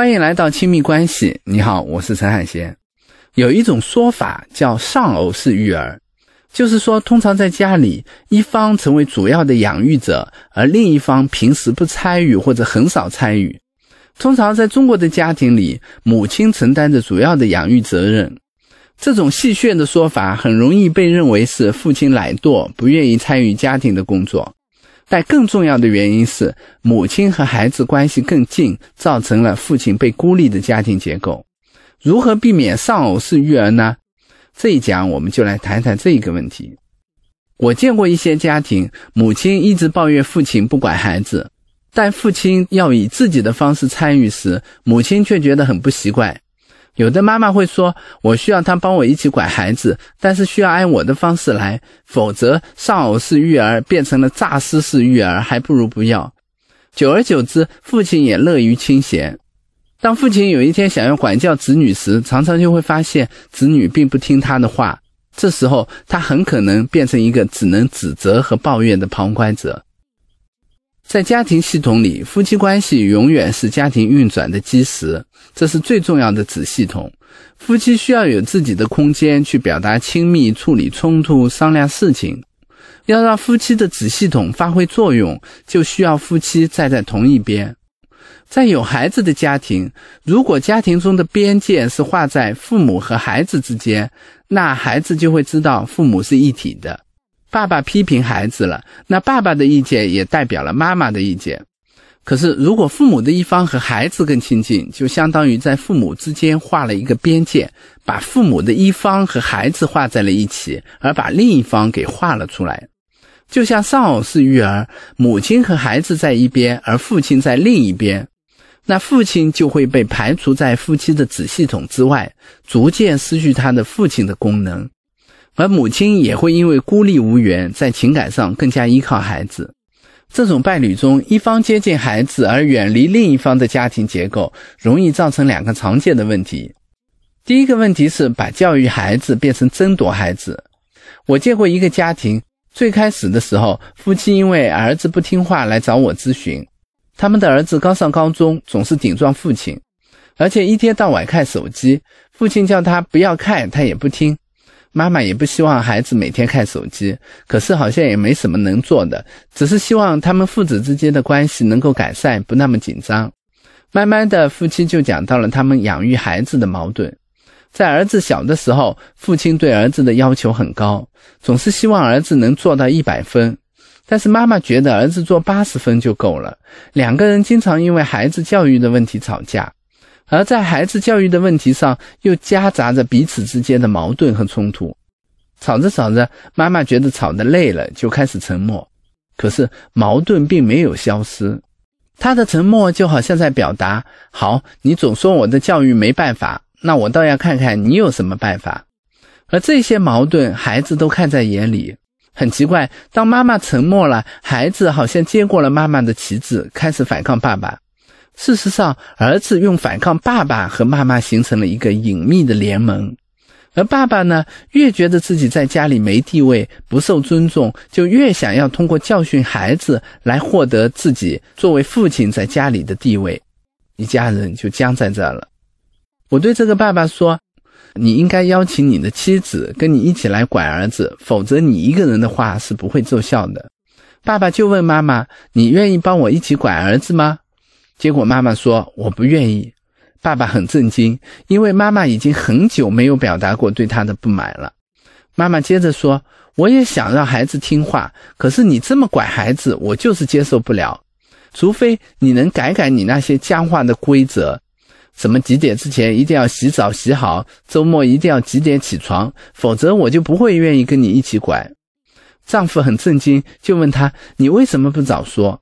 欢迎来到亲密关系。你好，我是陈海贤。有一种说法叫丧偶式育儿，就是说，通常在家里，一方成为主要的养育者，而另一方平时不参与或者很少参与。通常在中国的家庭里，母亲承担着主要的养育责任。这种戏谑的说法很容易被认为是父亲懒惰，不愿意参与家庭的工作。但更重要的原因是，母亲和孩子关系更近，造成了父亲被孤立的家庭结构。如何避免丧偶式育儿呢？这一讲我们就来谈谈这一个问题。我见过一些家庭，母亲一直抱怨父亲不管孩子，但父亲要以自己的方式参与时，母亲却觉得很不习惯。有的妈妈会说：“我需要他帮我一起管孩子，但是需要按我的方式来，否则丧偶式育儿变成了诈尸式育儿，还不如不要。”久而久之，父亲也乐于清闲。当父亲有一天想要管教子女时，常常就会发现子女并不听他的话。这时候，他很可能变成一个只能指责和抱怨的旁观者。在家庭系统里，夫妻关系永远是家庭运转的基石，这是最重要的子系统。夫妻需要有自己的空间去表达亲密、处理冲突、商量事情。要让夫妻的子系统发挥作用，就需要夫妻站在同一边。在有孩子的家庭，如果家庭中的边界是画在父母和孩子之间，那孩子就会知道父母是一体的。爸爸批评孩子了，那爸爸的意见也代表了妈妈的意见。可是，如果父母的一方和孩子更亲近，就相当于在父母之间画了一个边界，把父母的一方和孩子画在了一起，而把另一方给画了出来。就像丧偶式育儿，母亲和孩子在一边，而父亲在另一边，那父亲就会被排除在夫妻的子系统之外，逐渐失去他的父亲的功能。而母亲也会因为孤立无援，在情感上更加依靠孩子。这种伴侣中，一方接近孩子而远离另一方的家庭结构，容易造成两个常见的问题。第一个问题是把教育孩子变成争夺孩子。我见过一个家庭，最开始的时候，夫妻因为儿子不听话来找我咨询。他们的儿子刚上高中，总是顶撞父亲，而且一天到晚看手机。父亲叫他不要看，他也不听。妈妈也不希望孩子每天看手机，可是好像也没什么能做的，只是希望他们父子之间的关系能够改善，不那么紧张。慢慢的，夫妻就讲到了他们养育孩子的矛盾。在儿子小的时候，父亲对儿子的要求很高，总是希望儿子能做到一百分，但是妈妈觉得儿子做八十分就够了。两个人经常因为孩子教育的问题吵架。而在孩子教育的问题上，又夹杂着彼此之间的矛盾和冲突。吵着吵着，妈妈觉得吵得累了，就开始沉默。可是矛盾并没有消失，她的沉默就好像在表达：好，你总说我的教育没办法，那我倒要看看你有什么办法。而这些矛盾，孩子都看在眼里。很奇怪，当妈妈沉默了，孩子好像接过了妈妈的旗帜，开始反抗爸爸。事实上，儿子用反抗爸爸和妈妈形成了一个隐秘的联盟，而爸爸呢，越觉得自己在家里没地位、不受尊重，就越想要通过教训孩子来获得自己作为父亲在家里的地位，一家人就僵在这了。我对这个爸爸说：“你应该邀请你的妻子跟你一起来管儿子，否则你一个人的话是不会奏效的。”爸爸就问妈妈：“你愿意帮我一起管儿子吗？”结果妈妈说：“我不愿意。”爸爸很震惊，因为妈妈已经很久没有表达过对他的不满了。妈妈接着说：“我也想让孩子听话，可是你这么管孩子，我就是接受不了。除非你能改改你那些僵化的规则，什么几点之前一定要洗澡洗好，周末一定要几点起床，否则我就不会愿意跟你一起管。”丈夫很震惊，就问他：“你为什么不早说？”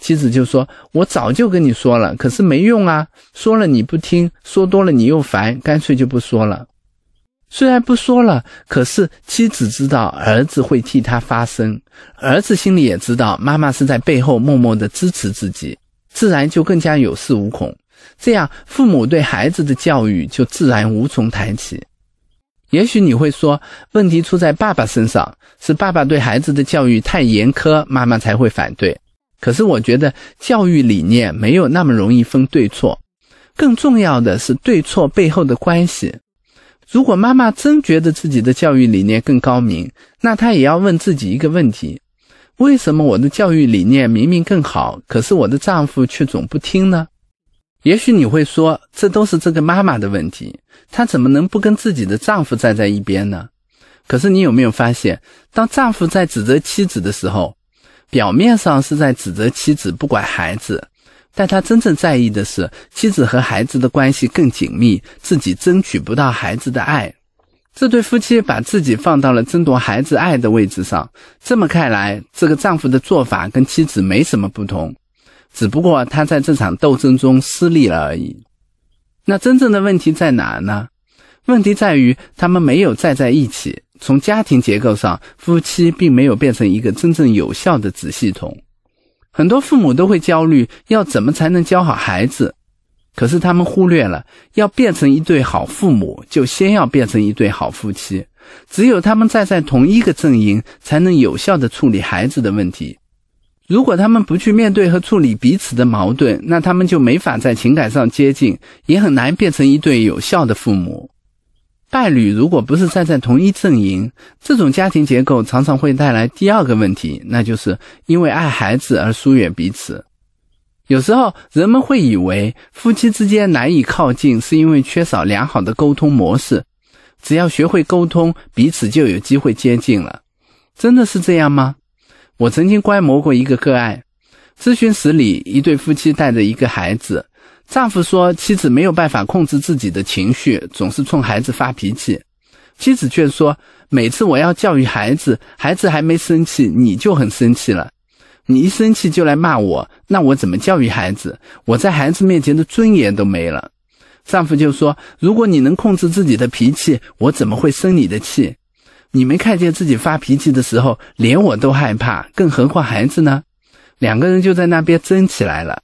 妻子就说：“我早就跟你说了，可是没用啊！说了你不听，说多了你又烦，干脆就不说了。虽然不说了，可是妻子知道儿子会替他发声，儿子心里也知道妈妈是在背后默默的支持自己，自然就更加有恃无恐。这样，父母对孩子的教育就自然无从谈起。也许你会说，问题出在爸爸身上，是爸爸对孩子的教育太严苛，妈妈才会反对。”可是我觉得教育理念没有那么容易分对错，更重要的是对错背后的关系。如果妈妈真觉得自己的教育理念更高明，那她也要问自己一个问题：为什么我的教育理念明明更好，可是我的丈夫却总不听呢？也许你会说，这都是这个妈妈的问题，她怎么能不跟自己的丈夫站在一边呢？可是你有没有发现，当丈夫在指责妻子的时候，表面上是在指责妻子不管孩子。但他真正在意的是妻子和孩子的关系更紧密，自己争取不到孩子的爱。这对夫妻把自己放到了争夺孩子爱的位置上。这么看来，这个丈夫的做法跟妻子没什么不同，只不过他在这场斗争中失利了而已。那真正的问题在哪呢？问题在于他们没有站在一起。从家庭结构上，夫妻并没有变成一个真正有效的子系统。很多父母都会焦虑，要怎么才能教好孩子？可是他们忽略了，要变成一对好父母，就先要变成一对好夫妻。只有他们站在同一个阵营，才能有效地处理孩子的问题。如果他们不去面对和处理彼此的矛盾，那他们就没法在情感上接近，也很难变成一对有效的父母。伴侣如果不是站在同一阵营，这种家庭结构常常会带来第二个问题，那就是因为爱孩子而疏远彼此。有时候人们会以为夫妻之间难以靠近，是因为缺少良好的沟通模式。只要学会沟通，彼此就有机会接近了。真的是这样吗？我曾经观摩过一个个案，咨询室里一对夫妻带着一个孩子。丈夫说，妻子没有办法控制自己的情绪，总是冲孩子发脾气。妻子却说，每次我要教育孩子，孩子还没生气，你就很生气了。你一生气就来骂我，那我怎么教育孩子？我在孩子面前的尊严都没了。丈夫就说，如果你能控制自己的脾气，我怎么会生你的气？你没看见自己发脾气的时候，连我都害怕，更何况孩子呢？两个人就在那边争起来了。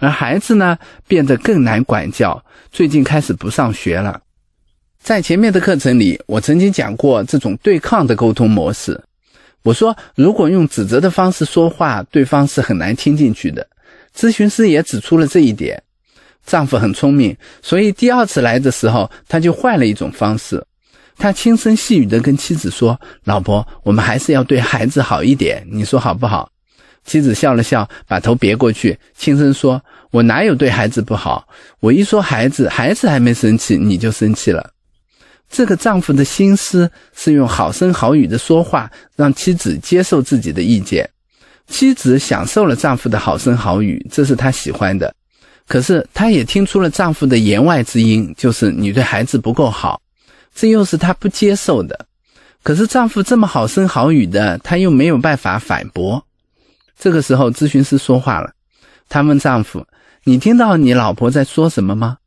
而孩子呢，变得更难管教，最近开始不上学了。在前面的课程里，我曾经讲过这种对抗的沟通模式。我说，如果用指责的方式说话，对方是很难听进去的。咨询师也指出了这一点。丈夫很聪明，所以第二次来的时候，他就换了一种方式。他轻声细语地跟妻子说：“老婆，我们还是要对孩子好一点，你说好不好？”妻子笑了笑，把头别过去，轻声说：“我哪有对孩子不好？我一说孩子，孩子还没生气，你就生气了。”这个丈夫的心思是用好声好语的说话，让妻子接受自己的意见。妻子享受了丈夫的好声好语，这是她喜欢的。可是她也听出了丈夫的言外之音，就是你对孩子不够好，这又是她不接受的。可是丈夫这么好声好语的，她又没有办法反驳。这个时候，咨询师说话了。他问丈夫：“你听到你老婆在说什么吗？”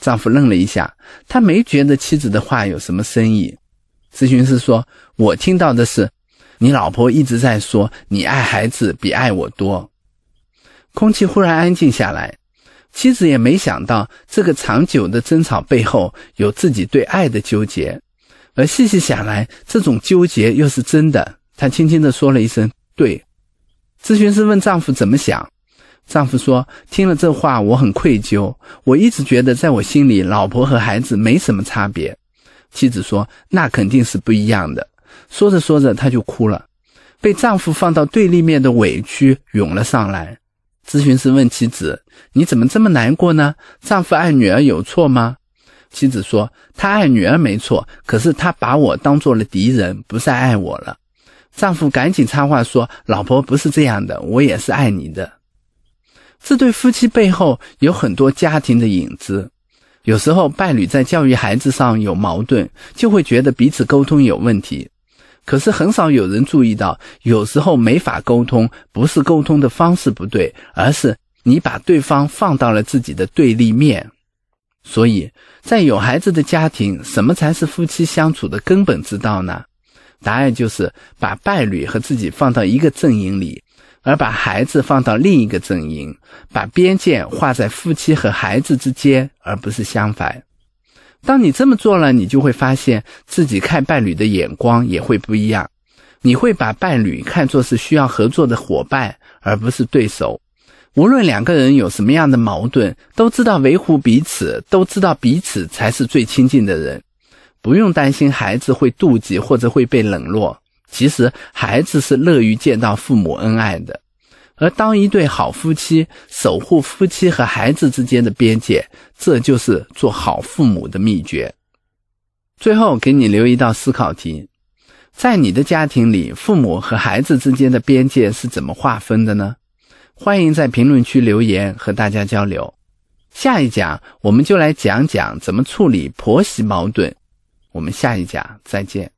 丈夫愣了一下，他没觉得妻子的话有什么深意。咨询师说：“我听到的是，你老婆一直在说你爱孩子比爱我多。”空气忽然安静下来。妻子也没想到，这个长久的争吵背后有自己对爱的纠结，而细细想来，这种纠结又是真的。她轻轻地说了一声：“对。”咨询师问丈夫怎么想，丈夫说：“听了这话，我很愧疚。我一直觉得，在我心里，老婆和孩子没什么差别。”妻子说：“那肯定是不一样的。”说着说着，她就哭了，被丈夫放到对立面的委屈涌了上来。咨询师问妻子：“你怎么这么难过呢？丈夫爱女儿有错吗？”妻子说：“他爱女儿没错，可是他把我当做了敌人，不再爱我了。”丈夫赶紧插话说：“老婆不是这样的，我也是爱你的。”这对夫妻背后有很多家庭的影子。有时候伴侣在教育孩子上有矛盾，就会觉得彼此沟通有问题。可是很少有人注意到，有时候没法沟通，不是沟通的方式不对，而是你把对方放到了自己的对立面。所以在有孩子的家庭，什么才是夫妻相处的根本之道呢？答案就是把伴侣和自己放到一个阵营里，而把孩子放到另一个阵营，把边界画在夫妻和孩子之间，而不是相反。当你这么做了，你就会发现自己看伴侣的眼光也会不一样。你会把伴侣看作是需要合作的伙伴，而不是对手。无论两个人有什么样的矛盾，都知道维护彼此，都知道彼此才是最亲近的人，不用担心孩子会妒忌或者会被冷落。其实孩子是乐于见到父母恩爱的，而当一对好夫妻守护夫妻和孩子之间的边界，这就是做好父母的秘诀。最后给你留一道思考题：在你的家庭里，父母和孩子之间的边界是怎么划分的呢？欢迎在评论区留言和大家交流。下一讲我们就来讲讲怎么处理婆媳矛盾。我们下一讲再见。